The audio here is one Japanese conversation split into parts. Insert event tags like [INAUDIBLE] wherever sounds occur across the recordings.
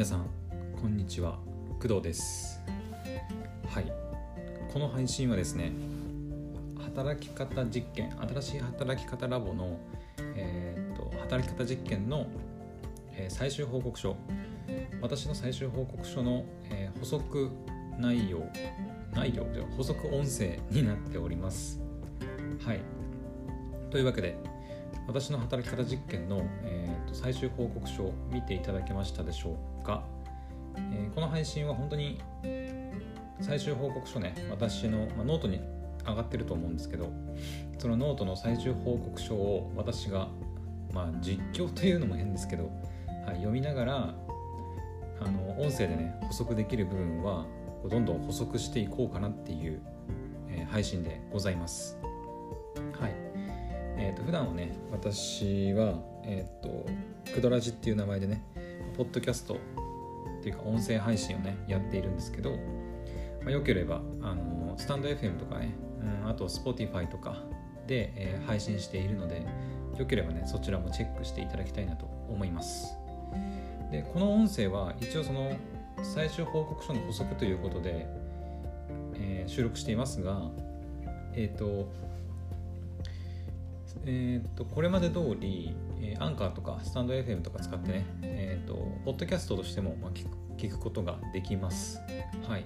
皆さんこんにちは。工藤です。はい。この配信はですね働き方実験新しい働き方ラボの、えー、と働き方実験の、えー最終報告書。私の最終報告書の、えー補足内容内容では補足音声になっております。はい。というわけで私の働き方実験の、えーと最終報告書を見ていただけましたでしょうか、えーこの配信は本当に最終報告書ね私の、まあ、ノートに上がってると思うんですけどそのノートの最終報告書を私が、まあ、実況というのも変ですけど、はい、読みながらあの音声でね補足できる部分はどんどん補足していこうかなっていう、えー配信でございます。はい。えー、と普段はね私はえっ、とクドラジっていう名前でねポッドキャストっていうか音声配信をねやっているんですけど、まあ、よければあのスタンド FM とかね、うん、あと Spotify とかで、えー配信しているのでよければねそちらもチェックしていただきたいなと思います。でこの音声は一応その最終報告書の補足ということで、えー収録していますがえっ、とえー、とこれまで通り、えーアンカーとかスタンド FM とか使ってね、えー、とポッドキャストとしても、まあ、聞く聞くことができます。はい。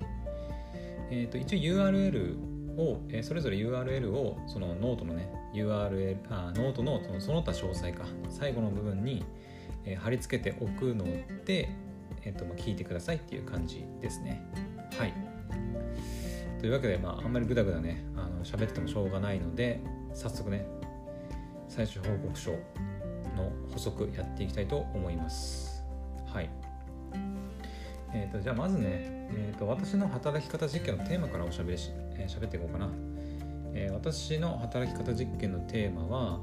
えー、と一応 URL を、えーそれぞれ URL をそのノートのね URL あノートのそのその他詳細か最後の部分に、えー貼り付けておくので、えーとまあ、聞いてくださいっていう感じですね。はい。というわけで、まあ、あんまりグダグダねあの喋っててもしょうがないので早速ね最終報告書の補足やっていきたいと思います。はい。えー、とじゃあまずね、えー、と私の働き方実験のテーマからおしゃべりし、えー、喋っていこうかな、えー私の働き方実験のテーマは、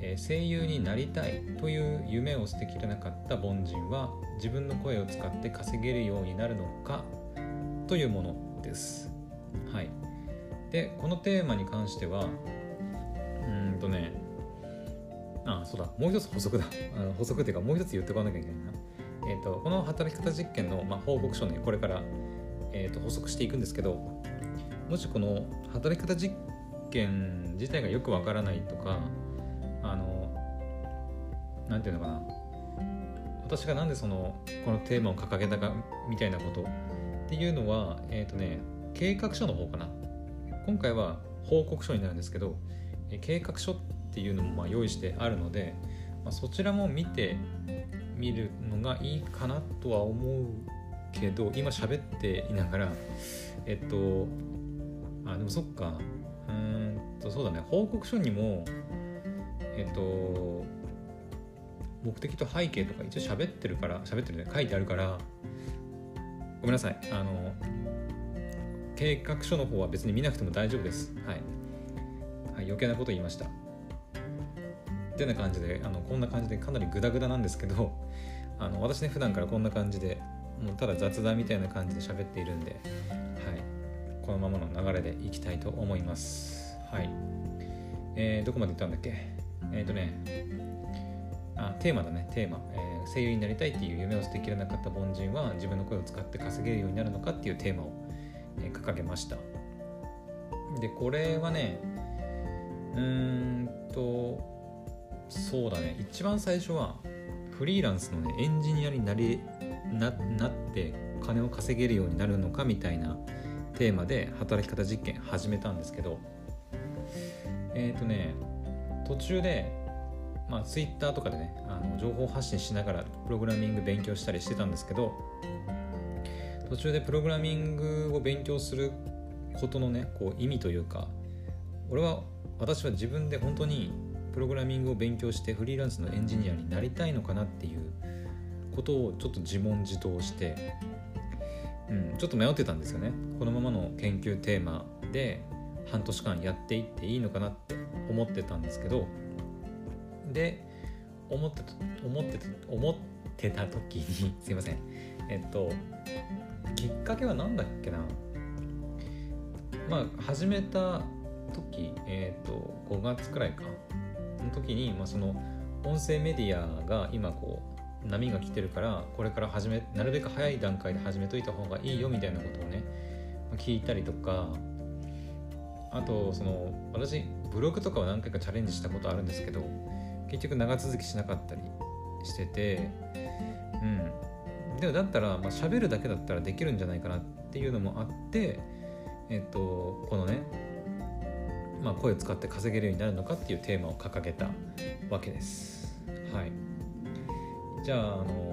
えー声優になりたいという夢を捨てきれなかった凡人は自分の声を使って稼げるようになるのかというものです。はい。で、このテーマに関しては、うんとね、あ、そうだ、もう一つ補足だ。あの補足っていうか、もう一つ言っておかなきゃいけないな。えー、とこの働き方実験の、まあ、報告書ねこれから、えー、と補足していくんですけどもしこの働き方実験自体がよくわからないとかあのなんていうのかな私がなんでそのこのテーマを掲げたかみたいなことっていうのはえっ、とね計画書の方かな今回は報告書になるんですけど計画書ってていうのもまあ用意してあるので、まあ、そちらも見て見るのがいいかなとは思うけど今喋っていながらえっとあでもそっか。うんとそうだね。報告書にもえっと目的と背景とか一応喋ってるから喋ってるね。書いてあるからごめんなさい。あの計画書の方は別に見なくても大丈夫です。はい、はい、余計なこと言いました。ってな感じであのこんな感じでかなりグダグダなんですけど [LAUGHS] あの私ね普段からこんな感じでもうただ雑談みたいな感じで喋っているんで、はい、このままの流れでいきたいと思います。はい。えーどこまで行ったんだっけ？えっ、とねあテーマだね。テーマ、えー声優になりたいっていう夢を捨てきれなかった凡人は自分の声を使って稼げるようになるのかっていうテーマを、えー掲げました。でこれはねうーんとそうだね。一番最初はフリーランスのねエンジニアになりななって金を稼げるようになるのかみたいなテーマで働き方実験始めたんですけど。えっ、とね途中でまあ Twitter とかでねあの情報発信しながらプログラミング勉強したりしてたんですけど途中でプログラミングを勉強することのねこう意味というか俺は私は自分で本当にプログラミングを勉強してフリーランスのエンジニアになりたいのかなっていうことをちょっと自問自答して、うん、ちょっと迷ってたんですよね。このままの研究テーマで半年間やっていっていいのかなって思ってたんですけどで思ってた思ってた思ってた時に [LAUGHS] すいません。えっときっかけは何だっけな？まあ始めた時えっ、と5月くらいか。の時に、まあ、その音声メディアが今こう波が来てるからこれから始めなるべく早い段階で始めといた方がいいよみたいなことをね聞いたりとかあとその私ブログとかは何回かチャレンジしたことあるんですけど結局長続きしなかったりしててうん。でもだったら、まあ、喋るだけだったらできるんじゃないかなっていうのもあってえっとこのねまあ、声を使って稼げるようになるのかっていうテーマを掲げたわけです。はい、じゃあ、あの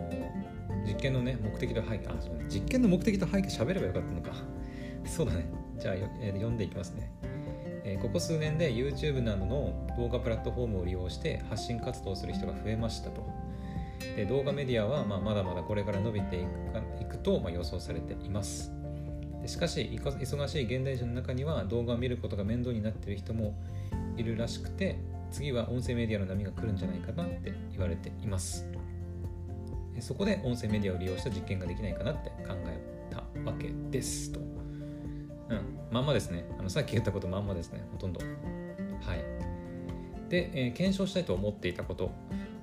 実験のね目的と背景あそう、ね、実験の目的と背景喋ればよかったのか。[LAUGHS] そうだね。じゃあ、えー、読んでいきますね、えー、ここ数年で YouTube などの動画プラットフォームを利用して発信活動する人が増えましたと。で動画メディアはまあまだまだこれから伸びていくかいくとまあ予想されています。でしかし忙しい現代人の中には動画を見ることが面倒になっている人もいるらしくて次は音声メディアの波が来るんじゃないかなって言われています。そこで音声メディアを利用した実験ができないかなって考えたわけですと。うんまんまですね。あのさっき言ったことまんまですね。ほとんど。はい。で、えー、検証したいと思っていたこと。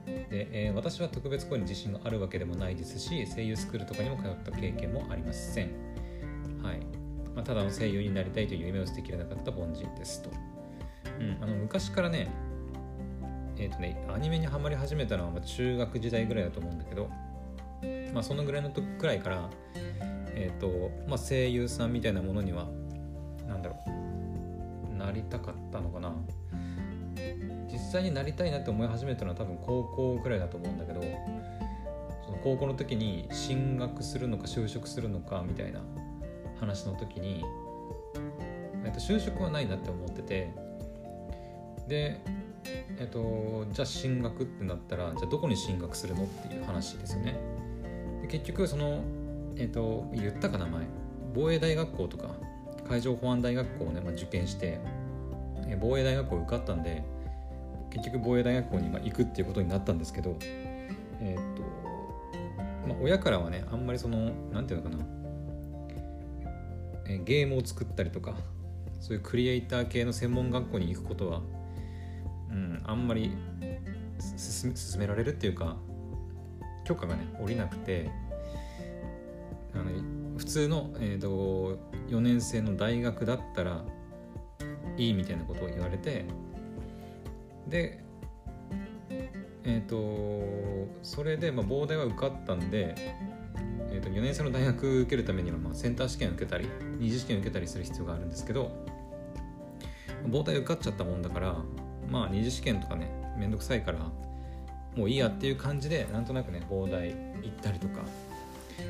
で、えー、私は特別声に自信があるわけでもないですし声優スクールとかにも通った経験もありません。まあ、ただの声優になりたいという夢を捨てきれなかった凡人ですと、うん、あの昔からねえっ、ー、とねアニメにはまり始めたのは中学時代ぐらいだと思うんだけどまあそのぐらいの時くらいからえっ、ー、とまあ声優さんみたいなものにはなんだろうなりたかったのかな。実際になりたいなって思い始めたのは多分高校くらいだと思うんだけどその高校の時に進学するのか就職するのかみたいな話の時に、えっと、就職はないなって思っててでえっとじゃあ進学ってなったらじゃあどこに進学するのっていう話ですよね。で結局そのえっと言ったか名前防衛大学校とか海上保安大学校をね、まあ、受験して防衛大学校受かったんで結局防衛大学校に行くっていうことになったんですけどえっとまあ親からはねあんまりその何て言うのかなゲームを作ったりとかそういうクリエイター系の専門学校に行くことは、うん、あんまり進められるっていうか許可がね下りなくてあの普通の、えーと、4年生の大学だったらいいみたいなことを言われてでえっ、ー、とそれで、まあ、膨大は受かったんでえー、と4年生の大学受けるためには、まあ、センター試験受けたり二次試験受けたりする必要があるんですけど膨大受かっちゃったもんだからまあ二次試験とかねめんどくさいからもういいやっていう感じでなんとなくね膨大行ったりとか。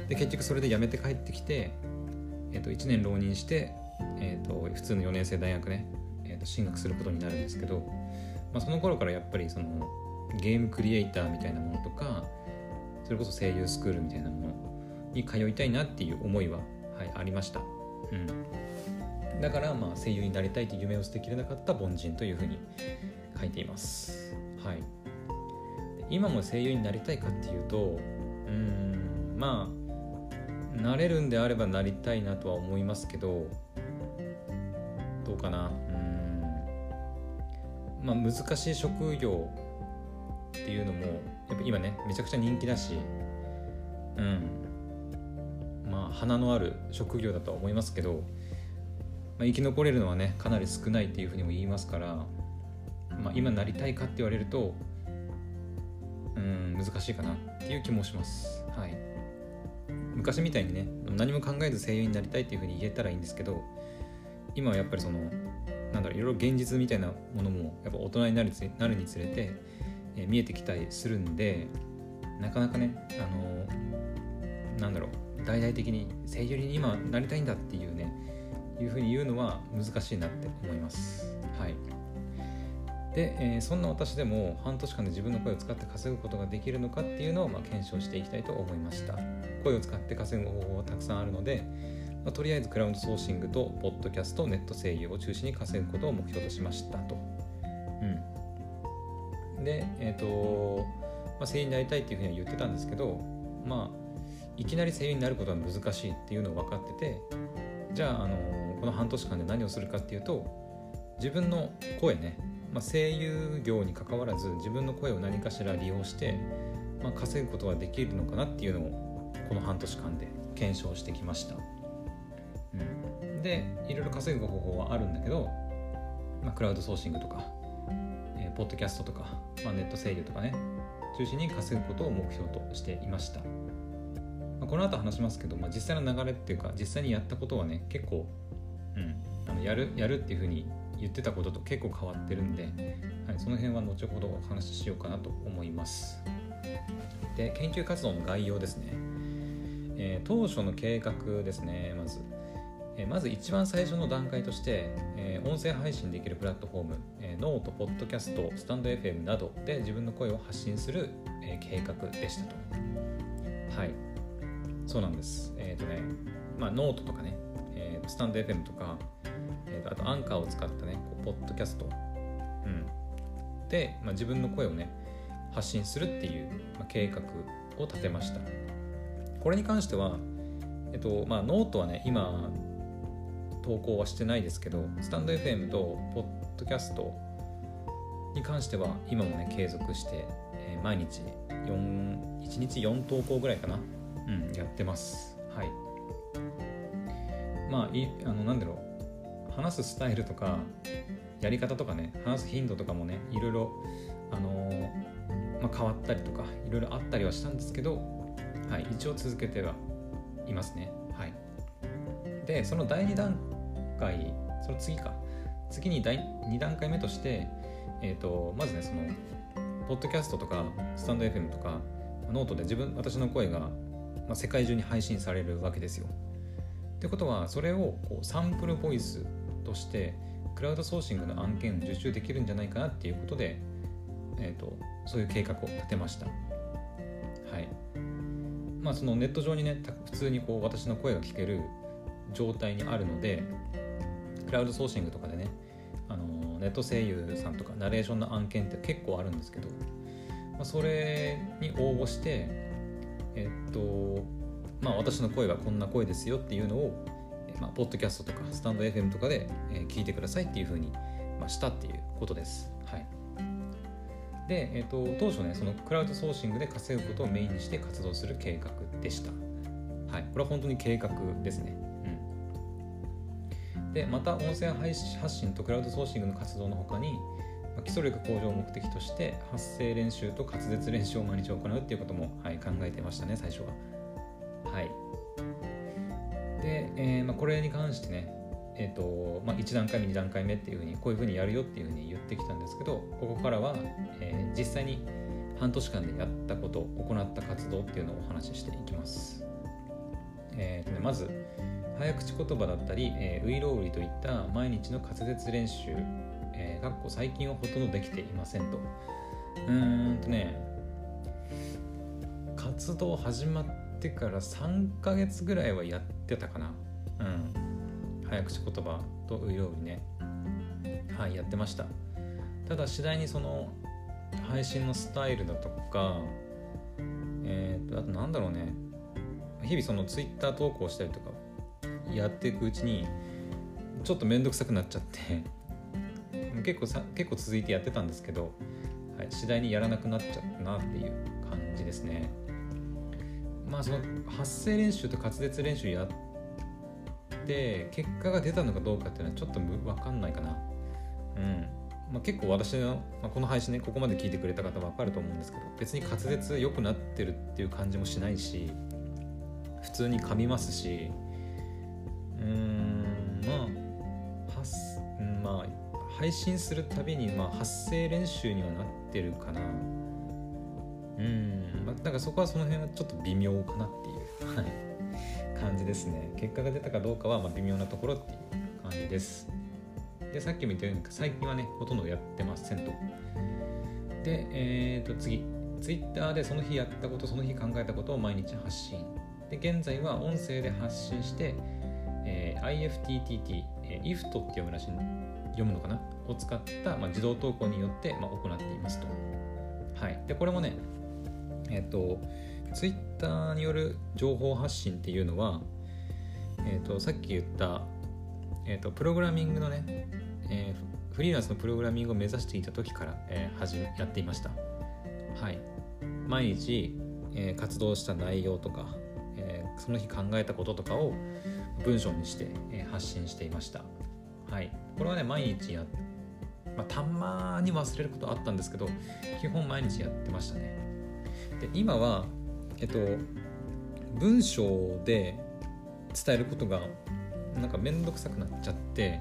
で結局それで辞めて帰ってきて、えー、と1年浪人して、えー、と普通の4年生大学ね、えー、と進学することになるんですけど、まあ、その頃からやっぱりそのゲームクリエイターみたいなものとかそれこそ声優スクールみたいなものに通いたいなっていう思いは、はい、ありました、うん、だからまあ声優になりたいという夢を捨てきれなかった凡人というふうに書いています。はい。今も声優になりたいかっていうとうんまあなれるんであればなりたいなとは思いますけどどうかな。うん。まあ難しい職業っていうのもやっぱ今ねめちゃくちゃ人気だしうんまあ、花のある職業だとは思いますけど、まあ、生き残れるのはねかなり少ないっていうふうにも言いますから、まあ、今なりたいかって言われるとうん難しいかなっていう気もします。はい、昔みたいにね何も考えず声優になりたいっていうふうに言えたらいいんですけど今はやっぱりそのなんだろういろいろ現実みたいなものもやっぱ大人になるなるにつれて、え、見えてきたりするんでなかなかねあのなんだろう大々的に声優に今なりたいんだっていうねいうふうに言うのは難しいなって思います。はい。で、えー、そんな私でも半年間で自分の声を使って稼ぐことができるのかっていうのをまあ検証していきたいと思いました。声を使って稼ぐ方法はたくさんあるので、まあ、とりあえずクラウドソーシングとポッドキャストネット声優を中心に稼ぐことを目標としましたと、うん、でえ、ー、と、まあ、声優になりたいっていうふうには言ってたんですけどまあいきなり声優になることは難しいっていうのを分かっててじゃあ、あのこの半年間で何をするかっていうと自分の声ね、まあ、声優業にかかわらず自分の声を何かしら利用してまあ、稼ぐことができるのかなっていうのをこの半年間で検証してきました、うん、でいろいろ稼ぐ方法はあるんだけど、まあ、クラウドソーシングとか、えー、ポッドキャストとか、まあ、ネット声優とかね中心に稼ぐことを目標としていました、まあ、この後話しますけど、まあ、実際の流れっていうか実際にやったことはね結構、うん、あのやるやるっていうふうに言ってたことと結構変わってるんで、はい、その辺は後ほどお話ししようかなと思います。で研究活動の概要ですね、えー、当初の計画ですねまず。えまず一番最初の段階として、え音声配信できるプラットフォーム、ノート、ポッドキャスト、スタンド FM などで自分の声を発信する、え計画でしたと。はい。そうなんです。えっ、ー、とね、まあ、ノートとかね、えー、 stand.fm とか、えーと、あとアンカーを使ったね、こうポッドキャスト、うん、で、まあ、自分の声をね、発信するっていう、まあ、計画を立てました。これに関しては、えっとまあ、ノートはね、今、投稿はしてないですけどスタンド FM とポッドキャストに関しては今もね継続して、えー、毎日4 1日4投稿ぐらいかな。うん。やってます。はい。まあいあのなんだろう。話すスタイルとかやり方とかね話す頻度とかもねいろいろあのー、まあ、変わったりとかいろいろあったりはしたんですけどはい一応続けてはいますね。はい。でその第2弾回その次か。次に第2段階目として、えーと、まずねそのポッドキャストとかスタンド FM とかノートで自分私の声が、まあ、世界中に配信されるわけですよ。ってことはそれをこうサンプルボイスとしてクラウドソーシングの案件を受注できるんじゃないかなっていうことで、えーと、そういう計画を立てました。はいまあ、そのネット上にね普通にこう私の声が聞ける状態にあるのでクラウドソーシングとかでねネット声優さんとかナレーションの案件って結構あるんですけど、まあ、それに応募してえっとまあ私の声はこんな声ですよっていうのを、まあ、ポッドキャストとかスタンド FM とかで、聞いてくださいっていうふうに、まあ、したっていうことです。はい、で、えっと当初ねそのクラウドソーシングで稼ぐことをメインにして活動する計画でした。はい、これは本当に計画ですね。でまた音声発信とクラウドソーシングの活動の他に基礎力向上を目的として発声練習と滑舌練習を毎日行うっていうことも、はい、考えてましたね最初は。はい。で、えーまあ、これに関してね、えーとまあ、1段階目2段階目っていうふうにこういうふうにやるよっていうふうに言ってきたんですけどここからは、えー、実際に半年間でやったこと行った活動っていうのをお話ししていきます。えーとね、まず早口言葉だったり、えー、ウイロウリといった毎日の滑舌練習、えー、かっこ最近はほとんどできていませんと。うーんとね、活動始まってから3ヶ月ぐらいはやってたかな。うん。早口言葉とウイロウリね。はい、やってました。ただ次第にその配信のスタイルだとか、え、ー、と、あとなんだろうね。日々そのツイッター投稿したりとかやっていくうちにちょっと面倒くさくなっちゃって結構さ結構続いてやってたんですけど、はい、次第にやらなくなっちゃったなっていう感じですね。まあその発声練習と滑舌練習やって結果が出たのかどうかっていうのはちょっと分かんないかな。うん。まあ、結構私の、まあ、この配信ねここまで聞いてくれた方分かると思うんですけど別に滑舌良くなってるっていう感じもしないし普通に噛みますしうんまあ発まあ配信するたびに、まあ、発声練習にはなってるかな。うんまあ、だからそこはその辺はちょっと微妙かなっていう、はい、感じですね。結果が出たかどうかはまあ微妙なところっていう感じです。でさっきも言ったように最近はねほとんどやってませんと。でえー、と次。Twitter でその日やったことその日考えたことを毎日発信。で現在は音声で発信してえー、IFTTT、えー、IFT って読むらしい読むのかな？を使った、まあ、自動投稿によって、まあ、行っていますと。はい、でこれもね、えっ、ー、と、Twitter による情報発信っていうのは、えっ、ー、と、さっき言った、えっ、ー、と、プログラミングのね、えフリーランスのプログラミングを目指していた時から、えー、始めやっていました。はい。毎日、えー、活動した内容とか、えー、その日考えたこととかを文章にして、え、発信していました。はい。これはね毎日やまあ、たまに忘れることあったんですけど基本毎日やってましたね。で今はえっと文章で伝えることがなんか面倒くさくなっちゃって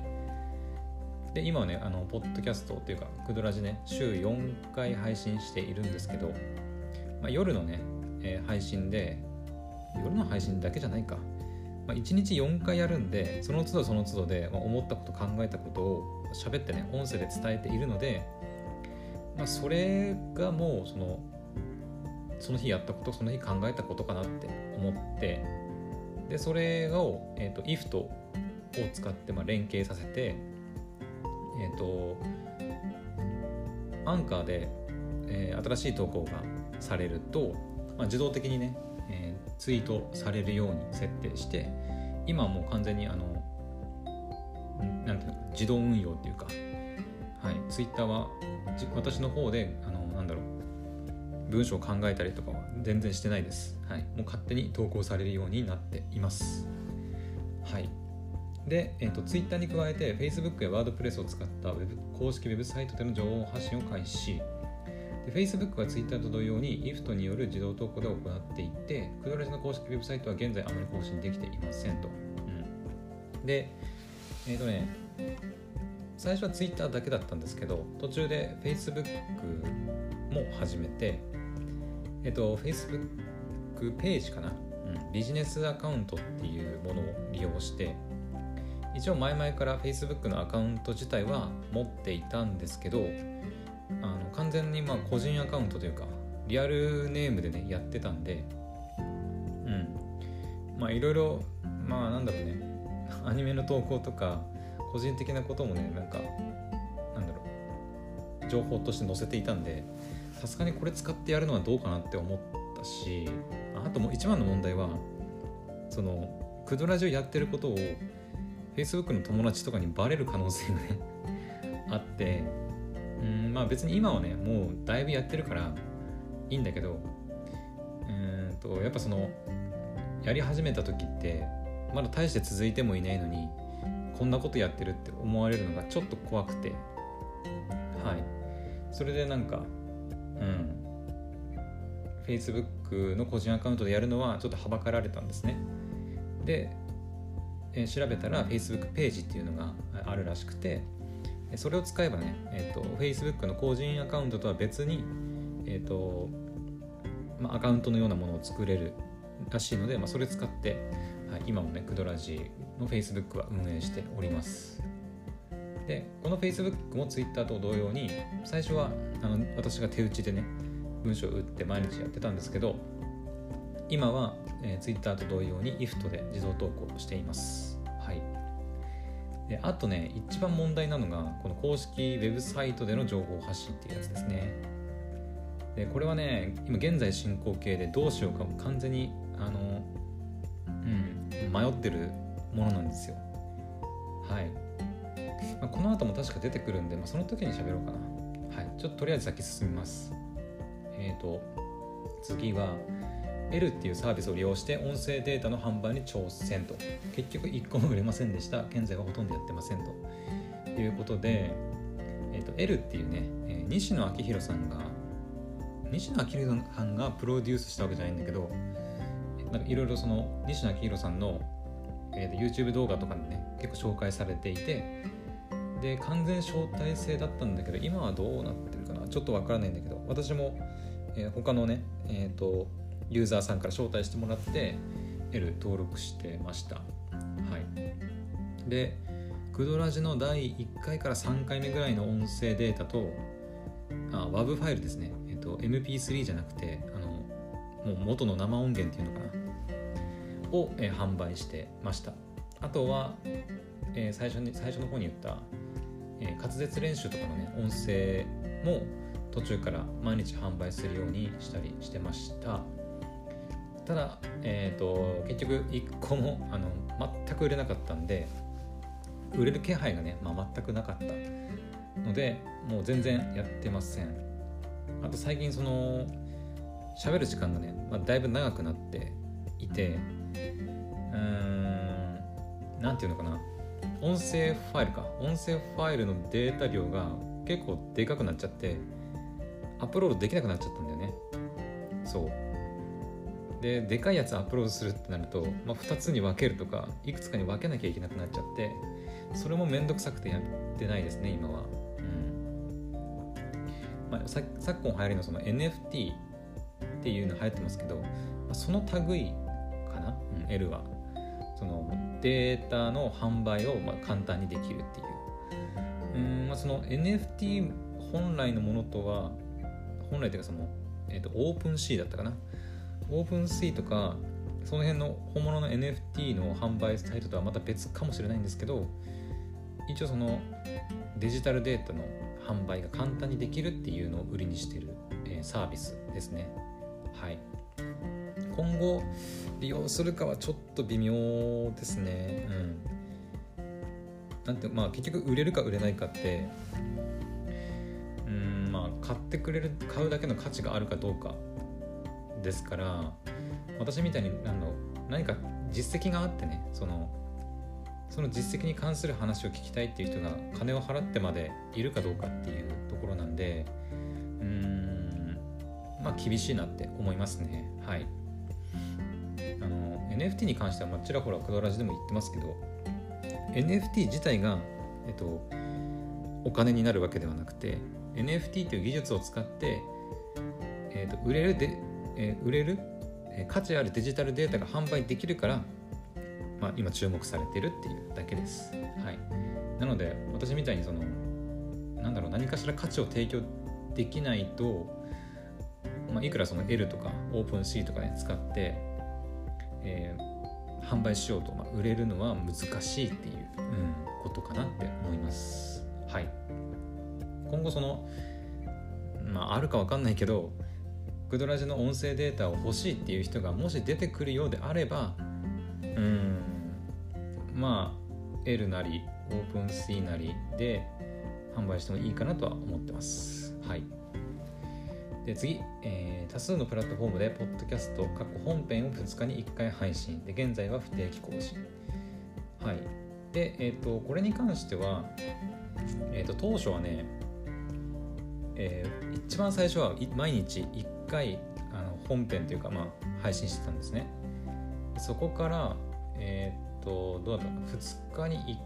で今はねあのポッドキャストっていうかクドラジね週4回配信しているんですけど、まあ、夜のね、えー、配信で夜の配信だけじゃないか、まあ、1日4回やるんでその都度その都度で、まあ、思ったこと考えたことを喋ってね音声で伝えているので、まあ、それがもうそのその日やったことその日考えたことかなって思ってでそれを、えーと、if とを使って、まあ、連携させてえっ、ー、とアンカーで、えー、新しい投稿がされると、まあ、自動的にね、ツイートされるように設定して今もう完全にあのなんていうの自動運用っていうか、はい、ツイッターは私の方であのなんだろう文章を考えたりとかは全然してないです、はい、もう勝手に投稿されるようになっています。はい。で、えーと、Twitter に加えて Facebook や WordPress を使ったウェブ公式ウェブサイトでの情報発信を開始。で Facebook は Twitter と同様に IFT による自動投稿で行っていてクドラジの公式ウェブサイトは現在あまり更新できていませんと、うん、でえっ、ー、とね最初は Twitter だけだったんですけど途中で Facebook も始めてえっ、ー、と Facebook ページかな、うん、ビジネスアカウントっていうものを利用して一応前々から Facebook のアカウント自体は持っていたんですけどあの完全にまあ個人アカウントというかリアルネームでねやってたんでうん。まあいろいろまあなんだろうね。[LAUGHS] アニメの投稿とか個人的なこともねなんかなんだろう。情報として載せていたんでさすがにこれ使ってやるのはどうかなって思ったしあともう一番の問題はそのクドラジオやってることを Facebook の友達とかにバレる可能性がねあってうんまあ別に今はねもうだいぶやってるからいいんだけどうんとやっぱそのやり始めた時ってまだ大して続いてもいないのにこんなことやってるって思われるのがちょっと怖くてはい。それでなんかうん。Facebook の個人アカウントでやるのはちょっとはばかられたんですね。でえー、調べたら Facebook ページっていうのがあるらしくてそれを使えばね、えーと、Facebook の個人アカウントとは別に、えーとまあ、アカウントのようなものを作れるらしいので、まあ、それ使って、はい、今もねクドラジの Facebook は運営しておりますでこの Facebook も Twitter と同様に最初はあの私が手打ちでね文章を打って毎日やってたんですけど今は、えー、Twitter と同様に IFT で自動投稿しています。であとね、一番問題なのが、この公式ウェブサイトでの情報発信っていうやつですね。で、これはね、今現在進行形でどうしようか完全に、あの、うん、迷ってるものなんですよ。はい。まあ、この後も確か出てくるんで、まあ、その時に喋ろうかな。はい。ちょっととりあえず先進みます。えっ、ー、と、次は、L っていうサービスを利用して音声データの販売に挑戦と。結局1個も売れませんでした。現在はほとんどやってませんと。いうことで、えーと、L っていうね、えー、西野昭弘さんが西野昭弘さんがプロデュースしたわけじゃないんだけどいろいろその西野昭弘さんの、えーと、YouTube 動画とかにね結構紹介されていてで完全招待制だったんだけど今はどうなってるかな？ちょっとわからないんだけど私も、えー、他のねえっ、ー、とユーザーさんから招待してもらって L 登録してました。はい。でクドラジの第1回から3回目ぐらいの音声データとあ WAV ファイルですね、えっと、MP3 じゃなくてあのもう元の生音源っていうのかな。を、え、販売してました。あとは、えー、最初に最初の方に言った、えー、滑舌練習とかのね音声も途中から毎日販売するようにしたりしてました。ただ、えーと、結局1個もあの全く売れなかったんで売れる気配がね、まあ、全くなかったのでもう全然やってません。あと最近その喋る時間がね、まあ、だいぶ長くなっていてうーん何て言うのかな。音声ファイルか。音声ファイルのデータ量が結構でかくなっちゃってアップロードできなくなっちゃったんだよね。そう。ででかいやつアップロードするってなると、まあ、2つに分けるとかいくつかに分けなきゃいけなくなっちゃってそれもめんどくさくてやってないですね今は、うん。まあ、さ昨今流行りのその NFT っていうの流行ってますけど、まあ、その類かな、うん、L は。そのデータの販売をまあ簡単にできるっていう。うん、まあ、その NFT 本来のものとは本来というかその、えーと、 OpenSea だったかな OpenSea とかその辺の本物の NFT の販売サイトとはまた別かもしれないんですけど一応そのデジタルデータの販売が簡単にできるっていうのを売りにしてる、えー、サービスですね。はい。今後利用するかはちょっと微妙ですね。うん。なんてまあ結局売れるか売れないかってうんまあ買ってくれる買うだけの価値があるかどうか。ですから私みたいに何の何か実績があってねそのその実績に関する話を聞きたいっていう人が金を払ってまでいるかどうかっていうところなんでうんまあ厳しいなって思いますね。はい。あの NFT に関してはまあちらほらクドラジでも言ってますけど NFT 自体が、えっと、お金になるわけではなくて NFT という技術を使って、えっと、売れるで、えー、売れる、えー、価値あるデジタルデータが販売できるから、まあ、今注目されてるっていうだけです。はい、なので私みたいにそのなんだろう何かしら価値を提供できないと、まあ、いくらその L とかオープン C とかね使って、えー販売しようと、まあ、売れるのは難しいっていう、うん、ことかなって思います。はい。今後その、まあ、あるか分かんないけど、グドラジの音声データを欲しいっていう人がもし出てくるようであれば、うん、まあ、L なり、オープン C なりで販売してもいいかなとは思ってます。はい。で次、えー、多数のプラットフォームでポッドキャスト過去本編を2日に1回配信で現在は不定期更新はいでえっ、ー、とこれに関してはえっ、ー、と当初はね、えー、一番最初は毎日1 1回あの本編というかまあ配信してたんですね。そこからえっ、とどうだったか2日に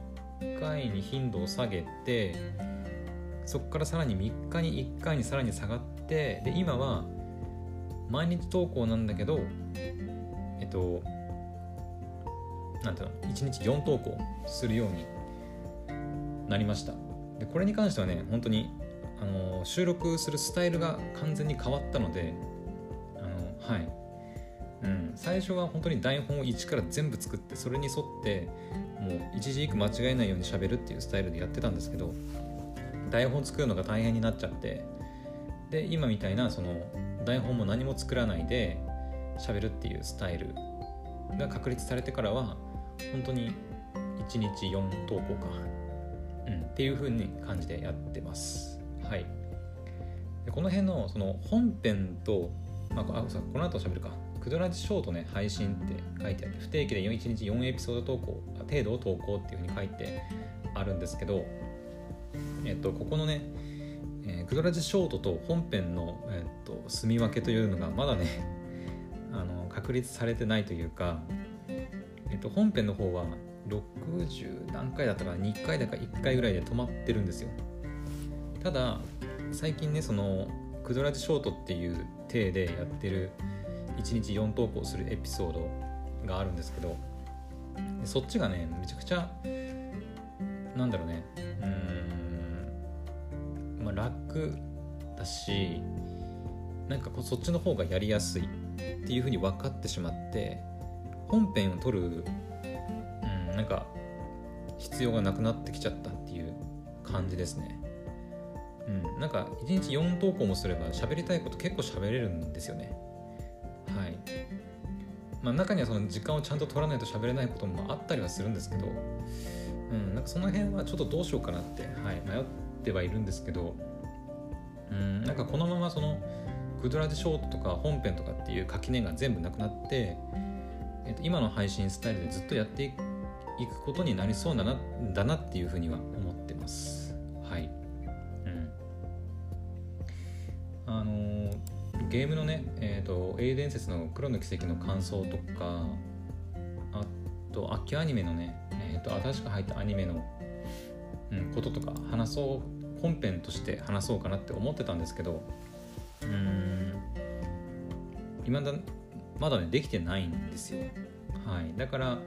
1回に頻度を下げてそこからさらに3日に1回にさらに下がってで今は毎日投稿なんだけどえっとなんていうの1日4投稿するようになりました。でこれに関してはね本当にあの収録するスタイルが完全に変わったのであのはい、うん、最初は本当に台本を一から全部作ってそれに沿ってもう一字一句間違えないようにしゃべるっていうスタイルでやってたんですけど台本作るのが大変になっちゃってで今みたいなその台本も何も作らないで喋るっていうスタイルが確立されてからは本当に1日4投稿か、うん、っていう風に感じでやってます。はい。でこの辺のその本編と、まあ、あこの後喋るか。クドラジショートね配信って書いてあって不定期で1日4エピソード投稿程度を投稿っていう風に書いてあるんですけどえっと、ここのね、えー、クドラジショートと本編の、えっと、住み分けというのがまだね [LAUGHS] あの確立されてないというか、えっと、本編の方は60何回だったか2回だか1回ぐらいで止まってるんですよ。ただ最近ねそのクドラジショートっていう体でやってる1日4投稿するエピソードがあるんですけどそっちがねめちゃくちゃなんだろうねうんまあ楽だしなんかこうそっちの方がやりやすいっていうふうに分かってしまって本編を撮る、うん、なんか必要がなくなってきちゃったっていう感じですね。うん、なんか1日4投稿もすれば喋りたいこと結構喋れるんですよね。はい。まあ中にはその時間をちゃんと取らないと喋れないこともあったりはするんですけど、うん、なんかその辺はちょっとどうしようかなって、はい、迷ってはいるんですけど、うん、なんかこのままそのクドラジショートとか本編とかっていう垣根が全部なくなって、えー、と今の配信スタイルでずっとやっていくことになりそうだなだなっていうふうには思ってます。ゲームのねえ、ー、と英伝説の黒の奇跡の感想とかあと秋アニメのねえ、ー、と新しく入ったアニメの、うん、こととか話そう本編として話そうかなって思ってたんですけどうん今だまだねできてないんですよ。はい。だから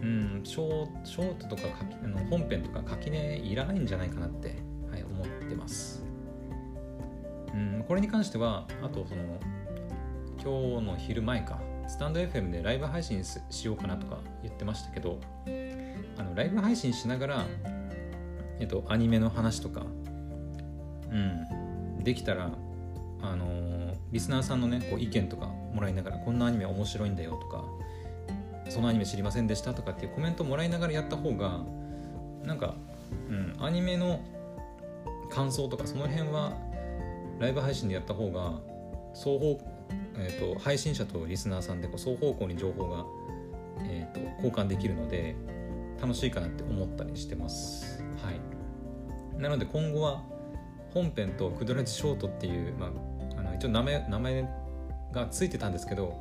うんショショートとかあの本編とか垣根いらないんじゃないかなって、はい、思ってます。うんこれに関してはあとその今日の昼前かスタンド FM でライブ配信しようかなとか言ってましたけどあのライブ配信しながらえっとアニメの話とかうんできたらあのー、リスナーさんのねこう意見とかもらいながらこんなアニメ面白いんだよとかそのアニメ知りませんでしたとかっていうコメントもらいながらやった方がなんか、うん、アニメの感想とかその辺はライブ配信でやった方が双方、えーと、配信者とリスナーさんでこう双方向に情報が、えーと、交換できるので楽しいかなって思ったりしてます。はい、なので今後は本編とクドラジショートっていう、まあ、あの一応名前名前がついてたんですけど、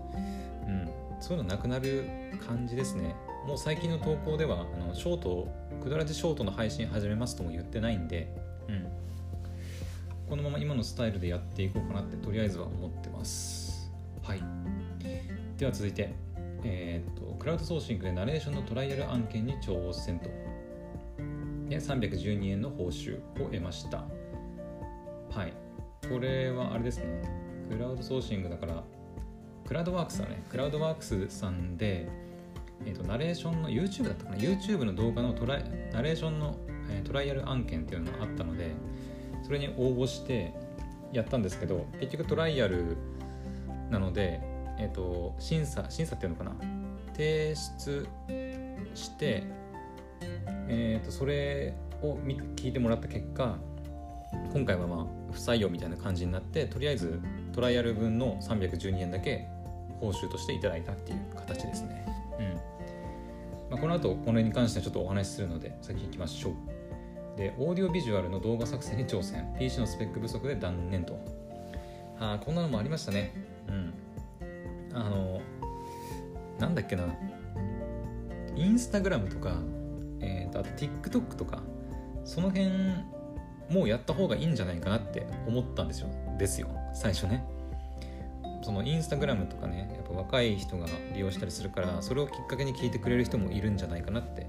うん、そういうのなくなる感じですね。もう最近の投稿ではあのショートクドラジショートの配信始めますとも言ってないんで、うん、このまま今のスタイルでやっていこうかなってとりあえずは思ってます。はい。では続いてえー、っとクラウドソーシングでナレーションのトライアル案件に挑戦とで312円の報酬を得ました。はい。これはあれですね。クラウドソーシングだからクラウドワークスだね。クラウドワークスさんで、えーと、ナレーションの YouTube だったかな？YouTube の動画のトライナレーションの、えー、トライアル案件っていうのがあったのでそれに応募してやったんですけど結局トライアルなので、えーと、審査審査っていうのかな提出して、えーと、それを聞いてもらった結果今回はまあ不採用みたいな感じになってとりあえずトライアル分の312円だけ報酬としていただいたっていう形ですね。うんまあ、この後これに関してはちょっとお話しするので先行きましょう。で、オーディオビジュアルの動画作成に挑戦。PC のスペック不足で断念と。ああ、こんなのもありましたね。うん。あの、なんだっけな。インスタグラムとか、えー、とあと TikTok とか、その辺もうやった方がいいんじゃないかなって思ったんですよですよ最初ねそのインスタグラムとかねやっぱ若い人が利用したりするからそれをきっかけに聞いてくれる人もいるんじゃないかなって、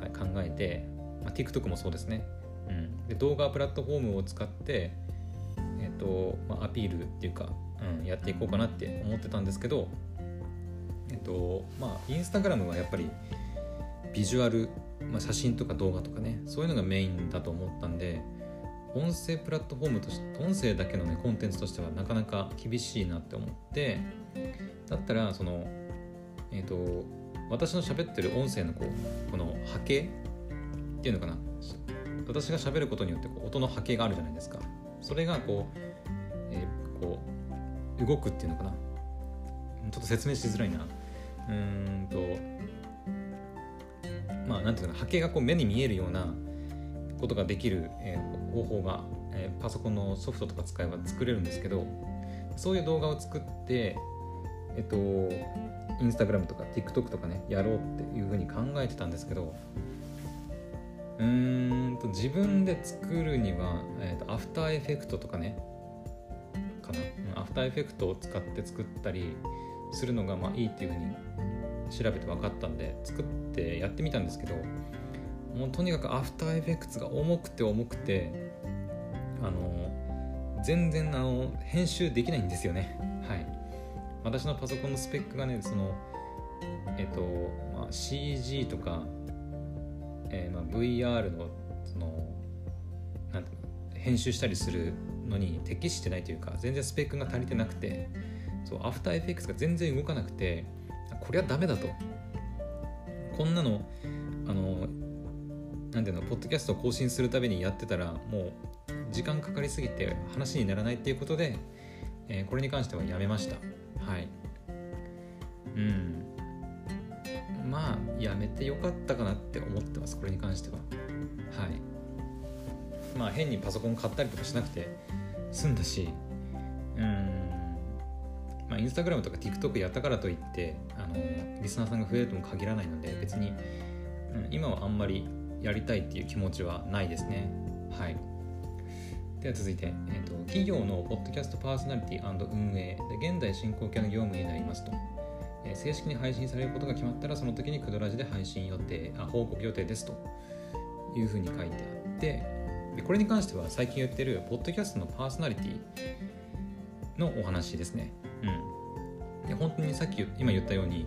はい、考えて、まあ、TikTok もそうですね、うん、で動画プラットフォームを使ってえっ、ー、と、まあ、アピールっていうか、うん、やっていこうかなって思ってたんですけどえっ、ー、とまあインスタグラムはやっぱりビジュアル、まあ、写真とか動画とかねそういうのがメインだと思ったんで音声プラットフォームとして音声だけのねコンテンツとしてはなかなか厳しいなって思ってだったらそのえっ、ー、と私の喋ってる音声のこうこの波形っていうのかな。私が喋ることによってこう音の波形があるじゃないですか。それがこう,、えー、こう動くっていうのかな。ちょっと説明しづらいな。うんとまあなんていうか波形がこう目に見えるようなことができる、えー、方法が、えー、パソコンのソフトとか使えば作れるんですけどそういう動画を作ってえっと Instagram とか TikTok とかねやろうっていうふうに考えてたんですけどうんと自分で作るには、えーと、 After Effects とかね。かな。 After Effects を使って作ったりするのがまあいいっていうふうに調べて分かったんで作ってやってみたんですけどもうとにかく After Effects が重くて重くてあの全然あの編集できないんですよね。はい。私のパソコンのスペックがねそのえっと、まあ、CG とか、えー、まあ VR のそのなんて編集したりするのに適してないというか全然スペックが足りてなくてそうアフターエフェクツが全然動かなくてこれはダメだと。こんなのあのなんていうのポッドキャストを更新するたびにやってたらもう時間かかりすぎて話にならないっていうことでえー、これに関してはやめました。はい。うん。やめてよかったかなって思ってますこれに関しては。はい。まあ変にパソコン買ったりとかしなくて済んだしうん。まあインスタグラムとか TikTok やったからといってあのリスナーさんが増えるとも限らないので別に、うん、今はあんまりやりたいっていう気持ちはないですね。はい。では続いて、えーと、企業のポッドキャストパーソナリティ運営。で現在進行形の業務になりますと、え、正式に配信されることが決まったらその時にクドラジで配信予定あ報告予定ですと。いうふうに書いてあってでこれに関しては最近言ってるポッドキャストのパーソナリティのお話ですね。うん。で本当にさっき今言ったように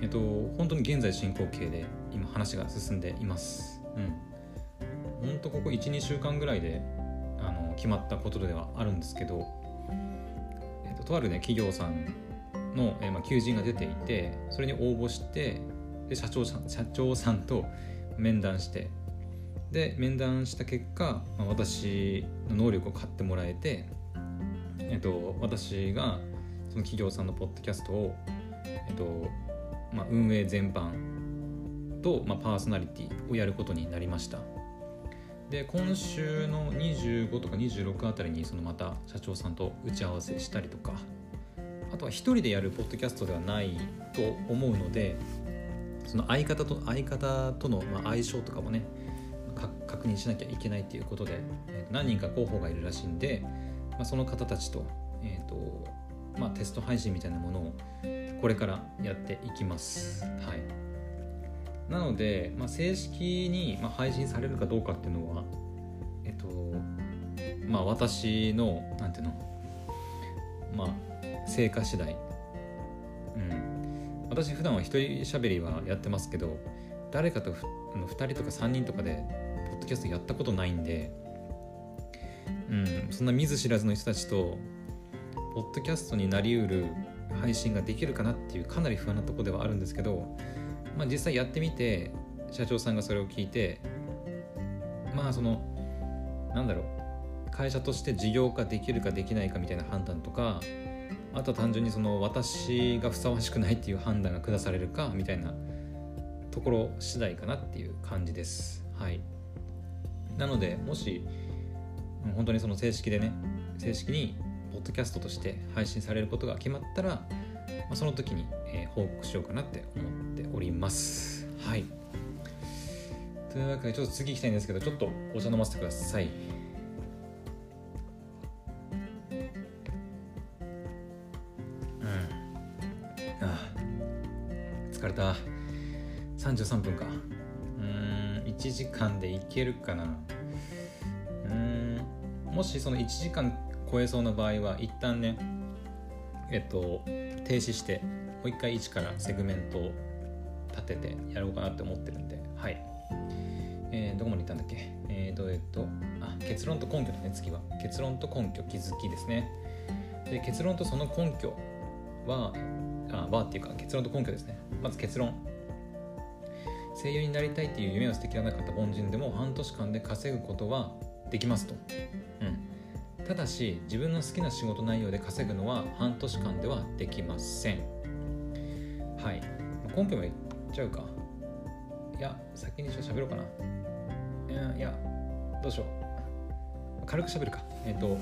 えっと本当に現在進行形で今話が進んでいます。うん。本当ここ12週間ぐらいであの決まったことではあるんですけど、えっと、とあるね企業さんの、えー、まあ、求人が出ていてそれに応募してで社長さん社長さんと面談してで面談した結果、まあ、私の能力を買ってもらえて、えっと、私がその企業さんのポッドキャストを、えっとまあ、運営全般と、まあ、パーソナリティをやることになりました。で今週の25とか26あたりにそのまた社長さんと打ち合わせしたりとかあとは一人でやるポッドキャストではないと思うのでその相方と相方との相性とかもね確認しなきゃいけないっていうことで、何人か候補がいるらしいんで、まあ、その方たちと,、えーとまあ、テスト配信みたいなものをこれからやっていきます。はい、なので、まあ、正式に配信されるかどうかっていうのはえっとまあ私のなんていうのまあ成果次第。うん。私普段は一人喋りはやってますけど誰かと2人とか3人とかでポッドキャストやったことないんでうんそんな見ず知らずの人たちとポッドキャストになりうる配信ができるかなっていうかなり不安なとこではあるんですけど、まあ、実際やってみて社長さんがそれを聞いてまあそのなんだろう会社として事業化できるかできないかみたいな判断とかあとは単純にその私がふさわしくないっていう判断が下されるかみたいなところ次第かなっていう感じです。はい、なのでもし本当にその正式でね正式にポッドキャストとして配信されることが決まったら、まあ、その時に、えー、報告しようかなって思っております。はい。というわけでちょっと次行きたいんですけどちょっとお茶飲ませてください。れた。33分か。うん、1時間でいけるかな。うん、もしその1時間超えそうな場合は一旦ねえっと停止してもう一回一からセグメントを立ててやろうかなって思ってるんではいえー、どこまで行ったんだっけ？えっ、ー、とえっ、とあ結論と根拠だね次は結論と根拠気づきですねで結論とその根拠はあはっていうか結論と根拠ですね。まず結論。声優になりたいっていう夢を捨てきらなかった凡人でも半年間で稼ぐことはできますと。うん。ただし自分の好きな仕事内容で稼ぐのは半年間ではできません。はい。根拠も言っちゃうか。いや先にちょっと喋ろうかな。いやいやどうしよう。軽く喋るか。えっ、ー、と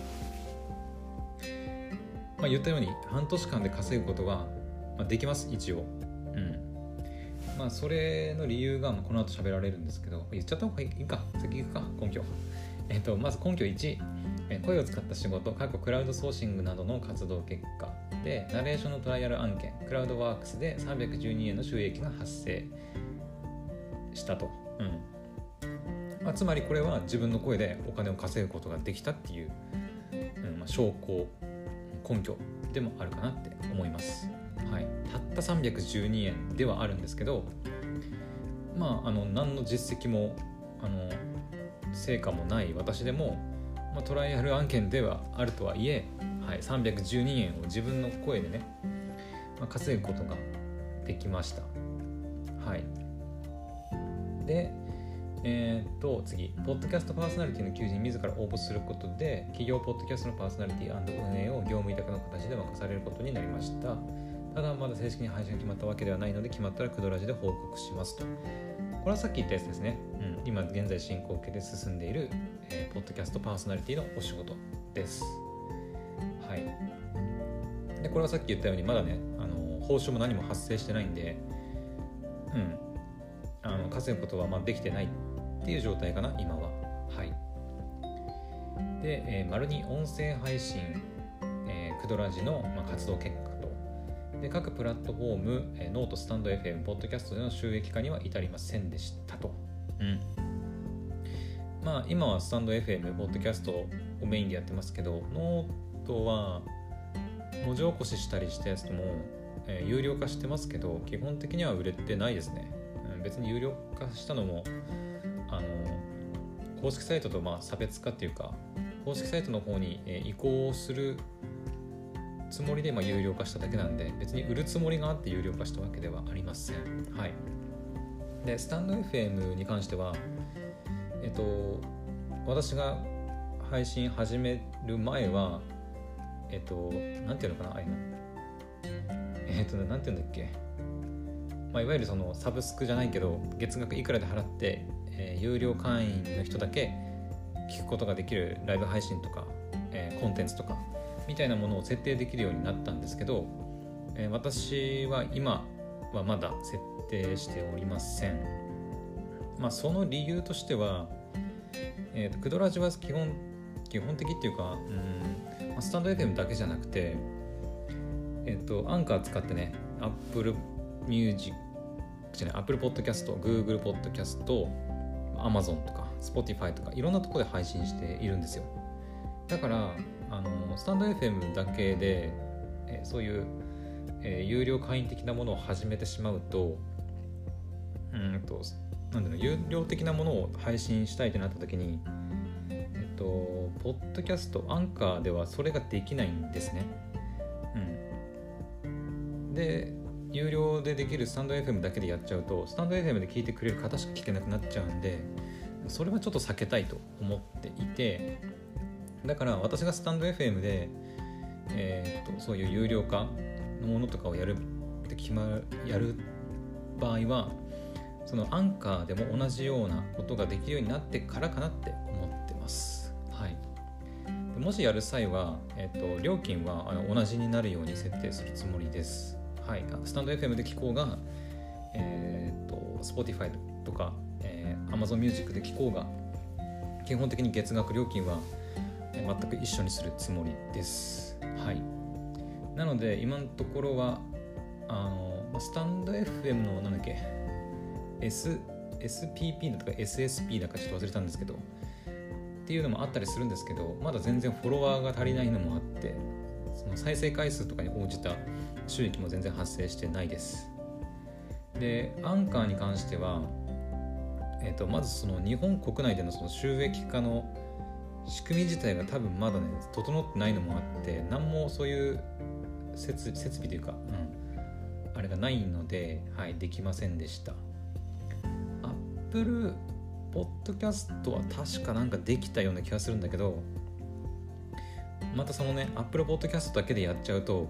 まあ言ったように半年間で稼ぐことは、まあ、できます一応。うん。まあそれの理由が、まあ、この後喋られるんですけど言っちゃった方がいいか。先行くか根拠えっ、とまず根拠1声を使った仕事。過去クラウドソーシングなどの活動結果。でナレーションのトライアル案件。クラウドワークスで312円の収益が発生。したと、うん。まあ、つまりこれは自分の声でお金を稼ぐことができたっていう、うんまあ、証拠根拠でもあるかなって思います、った312円ではあるんですけどまああの何の実績もあの成果もない私でもまあ、トライアル案件ではあるとはいえ、はい、312円を自分の声でね、まあ、稼ぐことができました。はい、で、えー、っと次、ポッドキャストパーソナリティの求人に自ら応募することで、企業ポッドキャストのパーソナリティ運営を業務委託の形で任されることになりました。ただ、まだ正式に配信が決まったわけではないので、決まったらクドラジで報告しますと。これはさっき言ったやつですね。うん、今現在進行形で進んでいる、えー、ポッドキャストパーソナリティのお仕事です。はい。で、これはさっき言ったように、まだね、あの報酬も何も発生してないんで、うん、あの稼ぐことはまあできてないっていう状態かな、今は。はい。で、えー、丸に音声配信、えー、クドラジの、まあ、活動結果で各プラットフォーム、えノート、スタンド FM、ポッドキャストでの収益化には至りませんでしたと。うん。まあ今はスタンド FM、ポッドキャストをメインでやってますけど、ノートは文字起こししたりしたやつとも、えー、有料化してますけど、基本的には売れてないですね。うん、別に有料化したのも、あの、公式サイトとまあ差別化っていうか、公式サイトの方に移行するつもりでまあ有料化しただけなんで別に売るつもりがあって有料化したわけではありません。はい。でスタンド FM に関してはえっと私が配信始める前はえっとなんていうのかなああいうのえっとなんていうんだっけ。まあ、いわゆるそのサブスクじゃないけど月額いくらで払って、えー、有料会員の人だけ聞くことができるライブ配信とか、えー、コンテンツとかみたいなものを設定できるようになったんですけど、えー、私は今はまだ設定しておりません。まあ、その理由としては、えーと、クドラジは基本基本的っていうか、うんまあ、スタンド FM だけじゃなくて、えっ、ー、と、アンカー使ってね、Apple Music じゃない、Apple Podcast、Google Podcast、Amazon とか Spotify とかいろんなところで配信しているんですよ。だからあのスタンド FM だけで、え、そういう、え、有料会員的なものを始めてしまうとうんとなんだろう有料的なものを配信したいってなった時にえっとポッドキャストアンカーではそれができないんですね。うん、で有料でできるスタンド FM だけでやっちゃうとスタンド FM で聞いてくれる方しか聞けなくなっちゃうんでそれはちょっと避けたいと思っていてだから私がスタンド FM で、えー、っとそういう有料化のものとかをやるって決まるやる場合はそのアンカーでも同じようなことができるようになってからかなって思ってます。はい、もしやる際は、えー、っと料金はあの同じになるように設定するつもりです。はい、スタンド FM で聞こうが、えー、っと Spotify とか、えー、Amazon Music で聞こうが基本的に月額料金は全く一緒にするつもりです。はい。なので、今のところは、あの、スタンド FM の、なんだっけ、S、SPP だとか SSP だかちょっと忘れたんですけど、っていうのもあったりするんですけど、まだ全然フォロワーが足りないのもあって、その再生回数とかに応じた収益も全然発生してないです。で、アンカーに関しては、えー、とまずその日本国内でのその収益化の仕組み自体が多分まだね整ってないのもあって何もそういう設設備というか、うん、あれがないので、はい、できませんでした。Apple Podcast は確かなんかできたような気がするんだけどまたそのね Apple Podcast だけでやっちゃうと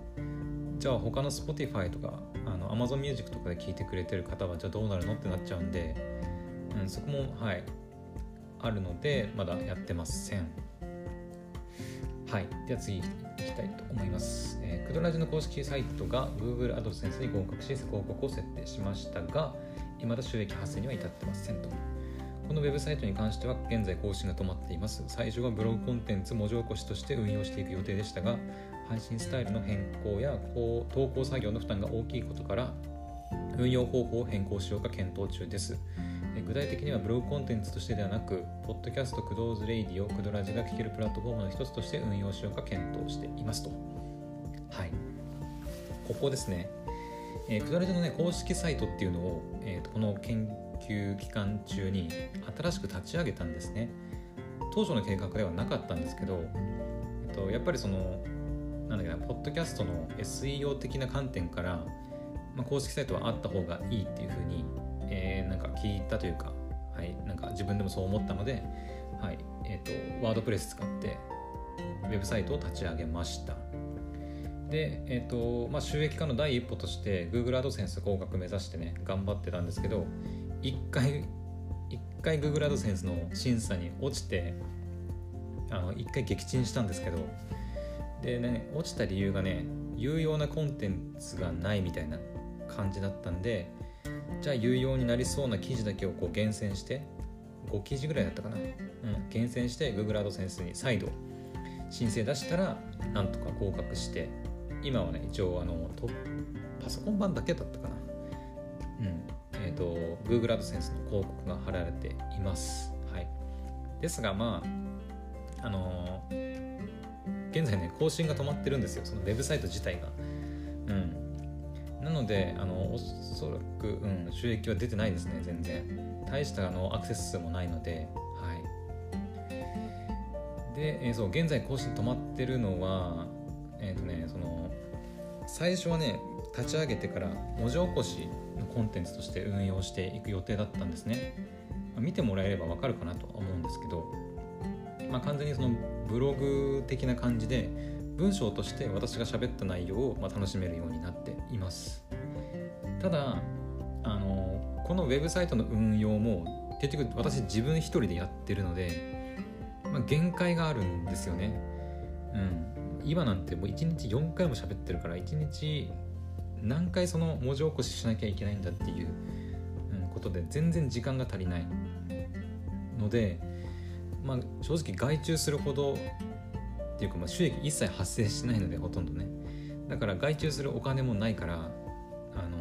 じゃあ他の Spotify とかあの Amazon Music とかで聞いてくれてる方はじゃあどうなるのってなっちゃうんで、うん、そこもはいあるのでまだやってません。はい。では次いきたいと思います、えー、クドラジの公式サイトが Google AdSense に合格し広告を設定しましたが未だ収益発生には至ってませんと。このウェブサイトに関しては現在更新が止まっています。最初はブログコンテンツ文字起こしとして運用していく予定でしたが配信スタイルの変更や投稿作業の負担が大きいことから運用方法を変更しようか検討中です。具体的にはブログコンテンツとしてではなく、ポッドキャスト、クドーズレイディオ、クドラジが聴けるプラットフォームの一つとして運用しようか検討していますと。はい。ここですね。えー、クドラジのね、公式サイトっていうのを、えーと、この研究期間中に新しく立ち上げたんですね。当初の計画ではなかったんですけど、えっと、やっぱりその、なんだっけな、ポッドキャストの SEO 的な観点から、まあ、公式サイトはあった方がいいっていうふうに、聞いたというかはい、なんか自分でもそう思ったので、はいえーと、ワードプレス使ってウェブサイトを立ち上げました。で、えーとまあ、収益化の第一歩として Google AdSense 合格目指してね頑張ってたんですけど1回1回 Google AdSense の審査に落ちてあの1回撃沈したんですけどでね落ちた理由がね有用なコンテンツがないみたいな感じだったんでじゃあ有用になりそうな記事だけをこう厳選して5記事ぐらいだったかな、うん、厳選して Google AdSense に再度申請出したらなんとか合格して今はね一応あのパソコン版だけだったかな。うん。えっ、ー、と Google AdSense の広告が貼られています。はい。ですがまああのー、現在ね更新が止まってるんですよ。そのウェブサイト自体が。うん。なのであのおそらく、うん、収益は出てないですね全然。大したあのアクセス数もないのではい。で、えー、そう現在更新止まってるのはえっ、ー、とねその最初はね立ち上げてから文字起こしのコンテンツとして運用していく予定だったんですね、ま、見てもらえればわかるかなとは思うんですけど、まあ、完全にそのブログ的な感じで文章として私が喋った内容をま楽しめるようになっています。ただあのこのウェブサイトの運用も結局私自分一人でやってるので、まあ、限界があるんですよね。うん。今なんてもう1日4回も喋ってるから1日何回その文字起こししなきゃいけないんだっていう、うん、ことで全然時間が足りないので、まあ、正直外注するほどっていうかまあ収益一切発生しないのでほとんどね。だから外注するお金もないからあの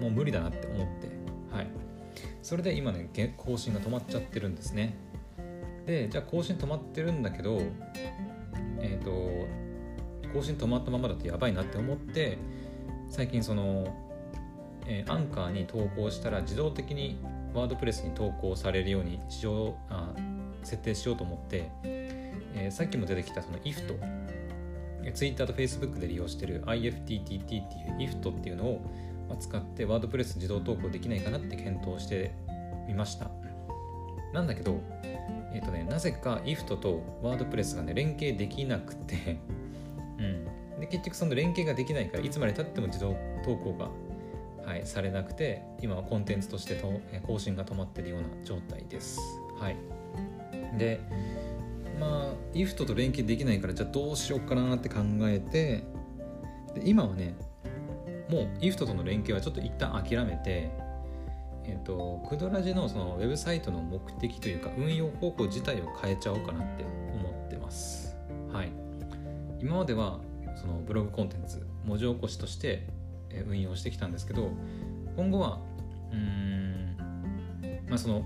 もう無理だなって思って。はい。それで今ね更新が止まっちゃってるんですね。でじゃあ更新止まってるんだけどえっ、ー、と更新止まったままだとやばいなって思って最近その、えー、アンカーに投稿したら自動的にワードプレスに投稿されるようにしようあ設定しようと思ってえー、さっきも出てきたその IF と Twitter と Facebook で利用している IFTTT っていう IFT っていうのを使ってワードプレス自動投稿できないかなって検討してみました。なんだけどえっ、ー、とねなぜか IFT とワードプレスがね連携できなくて [LAUGHS] うん。で結局その連携ができないからいつまでたっても自動投稿がはい、されなくて今はコンテンツとしてと更新が止まってるような状態です。はい、でまあ IFT と連携できないからじゃあどうしようかなって考えてで今はねもう IFT との連携はちょっと一旦諦めてえっ、とクドラジのそのウェブサイトの目的というか運用方法自体を変えちゃおうかなって思ってます。はい。今まではそのブログコンテンツ文字起こしとして運用してきたんですけど今後はうんまあその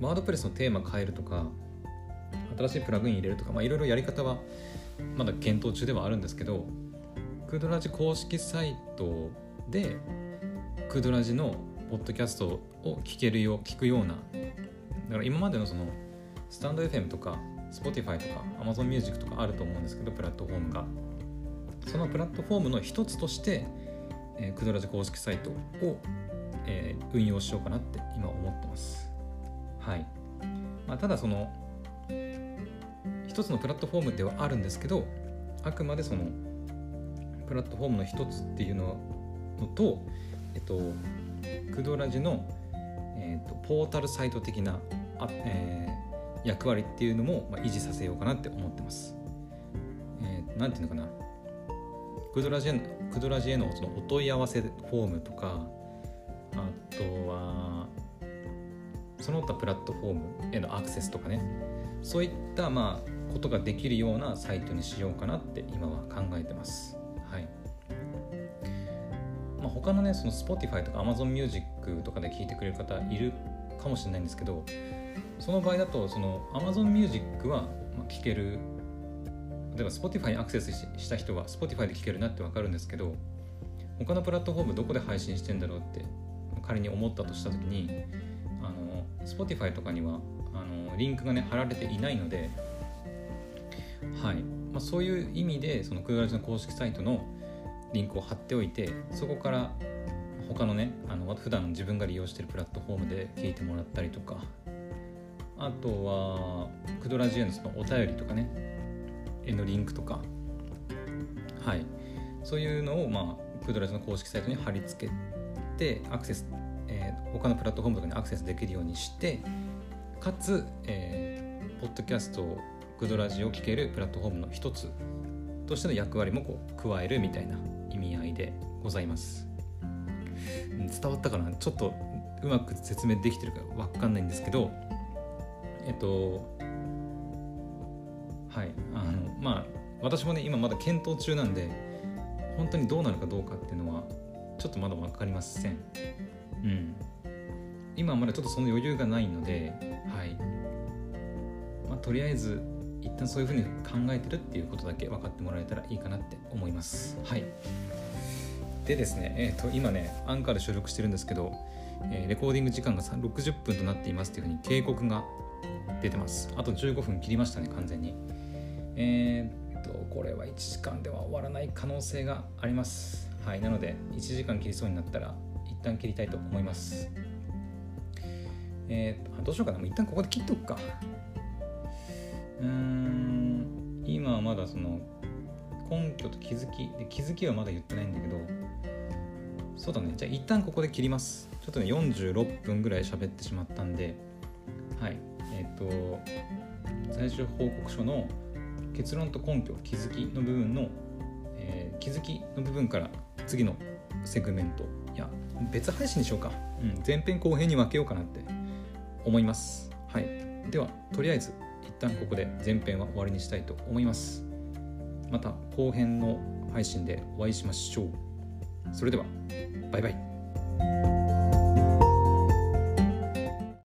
ワードプレスのテーマ変えるとか新しいプラグイン入れるとか、まあ、いろいろやり方はまだ検討中ではあるんですけどクドラジ公式サイトでクドラジのポッドキャストを聞けるよ聞くようなだから今までのそのスタンド FM とか Spotify とか Amazon Music とかあると思うんですけどプラットフォームが。そのプラットフォームの一つとして、えー、クドラジ公式サイトを、えー、運用しようかなって今思ってます。はい、まあ、ただその一つのプラットフォームではあるんですけどあくまでそのプラットフォームの一つっていうのと、えっと、クドラジの、えっと、ポータルサイト的なあ、えー、役割っていうのも、まあ、維持させようかなって思ってます。えー、なんていうのかなクドラジへクドラジへのそのお問い合わせフォームとかあとはその他プラットフォームへのアクセスとかねそういったまあことができるようなサイトにしようかなって今は考えてます。はいまあ、他のねその Spotify とか Amazon Music とかで聞いてくれる方いるかもしれないんですけどその場合だとその Amazon Music は聞ける例えば Spotify にアクセスした人は Spotify で聞けるなって分かるんですけど他のプラットフォームどこで配信してんだろうって仮に思ったとした時にあの Spotify とかにはあのリンクがね貼られていないのではい。まあ、そういう意味でそのクーラジの公式サイトのリンクを貼っておいてそこから他のねあの普段自分が利用しているプラットフォームで聞いてもらったりとかあとはクドラジエのそのお便りとかね絵のリンクとかはい。そういうのをまあクドラジの公式サイトに貼り付けてアクセス、えー、他のプラットフォームとかにアクセスできるようにしてかつ、えー、ポッドキャストをクドラジを聴けるプラットフォームの一つとしての役割もこう加えるみたいな意味合いでございます。伝わったかな？ちょっとうまく説明できてるか分かんないんですけどえっとはいあのまあ私もね今まだ検討中なんで本当にどうなるかどうかっていうのはちょっとまだ分かりません。うん。今はまだちょっとその余裕がないのではい。まあとりあえず一旦そういうふうに考えてるっていうことだけ分かってもらえたらいいかなって思います。はい。でですね、えー、と今ねアンカーで収録してるんですけど、えー、レコーディング時間が60分となっていますっていうふうに警告が出てます。あと15分切りましたね完全に。えー、っとこれは1時間では終わらない可能性があります。はいなので1時間切りそうになったら一旦切りたいと思います。えー、どうしようかな。もう一旦ここで切っとくか。うん。今はまだその根拠と気づきで気づきはまだ言ってないんだけどそうだね。じゃあ一旦ここで切ります。ちょっとね46分ぐらい喋ってしまったんではい。えっ、ー、と最終報告書の結論と根拠気づきの部分の、えー、気づきの部分から次のセグメント。いや別配信にしようか、うん、前編後編に分けようかなって思います。はい。ではとりあえず。旦ここで前編は終わりにしたいと思います。また後編の配信でお会いしましょう。それではバイバイ。